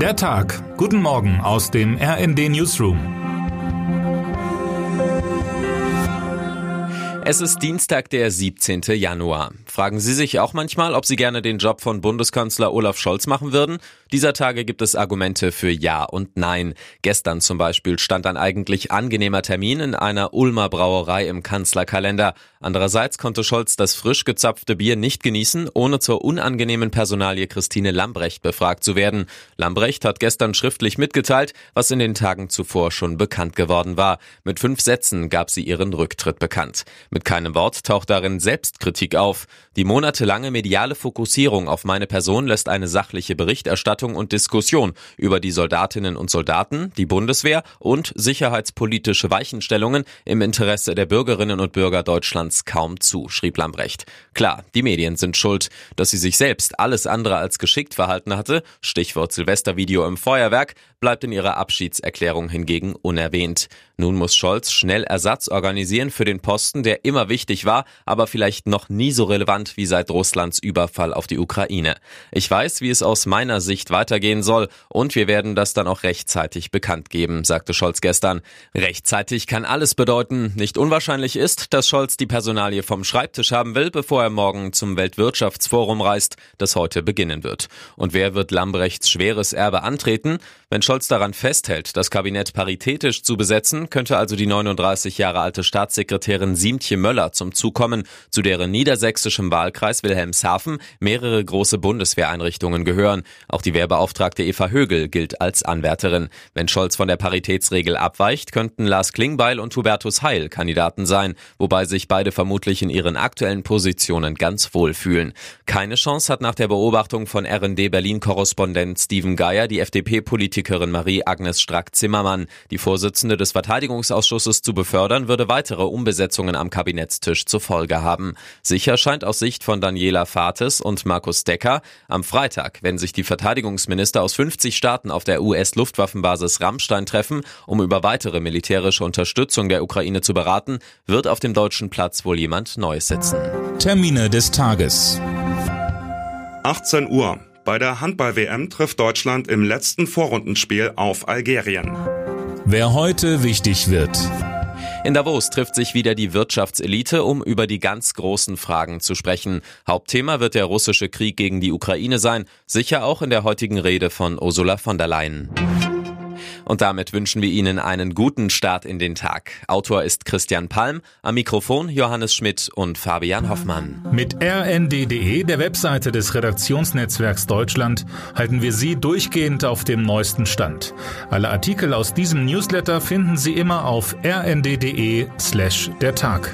Der Tag. Guten Morgen aus dem RND Newsroom. Es ist Dienstag, der 17. Januar. Fragen Sie sich auch manchmal, ob Sie gerne den Job von Bundeskanzler Olaf Scholz machen würden? Dieser Tage gibt es Argumente für Ja und Nein. Gestern zum Beispiel stand ein eigentlich angenehmer Termin in einer Ulmer Brauerei im Kanzlerkalender. Andererseits konnte Scholz das frisch gezapfte Bier nicht genießen, ohne zur unangenehmen Personalie Christine Lambrecht befragt zu werden. Lambrecht hat gestern schriftlich mitgeteilt, was in den Tagen zuvor schon bekannt geworden war. Mit fünf Sätzen gab sie ihren Rücktritt bekannt. Mit keinem Wort taucht darin Selbstkritik auf. Die monatelange mediale Fokussierung auf meine Person lässt eine sachliche Berichterstattung und Diskussion über die Soldatinnen und Soldaten, die Bundeswehr und sicherheitspolitische Weichenstellungen im Interesse der Bürgerinnen und Bürger Deutschlands kaum zu, schrieb Lambrecht. Klar, die Medien sind schuld, dass sie sich selbst alles andere als geschickt verhalten hatte, Stichwort Silvestervideo im Feuerwerk, bleibt in ihrer Abschiedserklärung hingegen unerwähnt. Nun muss Scholz schnell Ersatz organisieren für den Posten, der immer wichtig war, aber vielleicht noch nie so relevant wie seit Russlands Überfall auf die Ukraine. Ich weiß, wie es aus meiner Sicht weitergehen soll und wir werden das dann auch rechtzeitig bekannt geben, sagte Scholz gestern. Rechtzeitig kann alles bedeuten. Nicht unwahrscheinlich ist, dass Scholz die Personalie vom Schreibtisch haben will, bevor er morgen zum Weltwirtschaftsforum reist, das heute beginnen wird. Und wer wird Lambrechts schweres Erbe antreten? Wenn Scholz daran festhält, das Kabinett paritätisch zu besetzen, könnte also die 39 Jahre alte Staatssekretärin Siemtje Möller zum Zug kommen, zu deren niedersächsischem Wahlkreis Wilhelmshaven mehrere große Bundeswehreinrichtungen gehören. Auch die Wehrbeauftragte Eva Högel gilt als Anwärterin. Wenn Scholz von der Paritätsregel abweicht, könnten Lars Klingbeil und Hubertus Heil Kandidaten sein, wobei sich beide vermutlich in ihren aktuellen Positionen ganz wohl fühlen. Keine Chance hat nach der Beobachtung von RND Berlin-Korrespondent Steven Geier die FDP-Politikerin Marie-Agnes Strack-Zimmermann. Die Vorsitzende des Verteidigungsausschusses zu befördern, würde weitere Umbesetzungen am Kabinettstisch zur Folge haben. Sicher scheint aus Sicht von Daniela Fates und Markus Decker, am Freitag, wenn sich die Verteidigungsminister aus 50 Staaten auf der US-Luftwaffenbasis Rammstein treffen, um über weitere militärische Unterstützung der Ukraine zu beraten, wird auf dem deutschen Platz wohl jemand Neues sitzen. Termine des Tages. 18 Uhr. Bei der Handball-WM trifft Deutschland im letzten Vorrundenspiel auf Algerien. Wer heute wichtig wird. In Davos trifft sich wieder die Wirtschaftselite, um über die ganz großen Fragen zu sprechen. Hauptthema wird der russische Krieg gegen die Ukraine sein, sicher auch in der heutigen Rede von Ursula von der Leyen. Und damit wünschen wir Ihnen einen guten Start in den Tag. Autor ist Christian Palm, am Mikrofon Johannes Schmidt und Fabian Hoffmann. Mit rnd.de, der Webseite des Redaktionsnetzwerks Deutschland, halten wir Sie durchgehend auf dem neuesten Stand. Alle Artikel aus diesem Newsletter finden Sie immer auf rnd.de slash der Tag.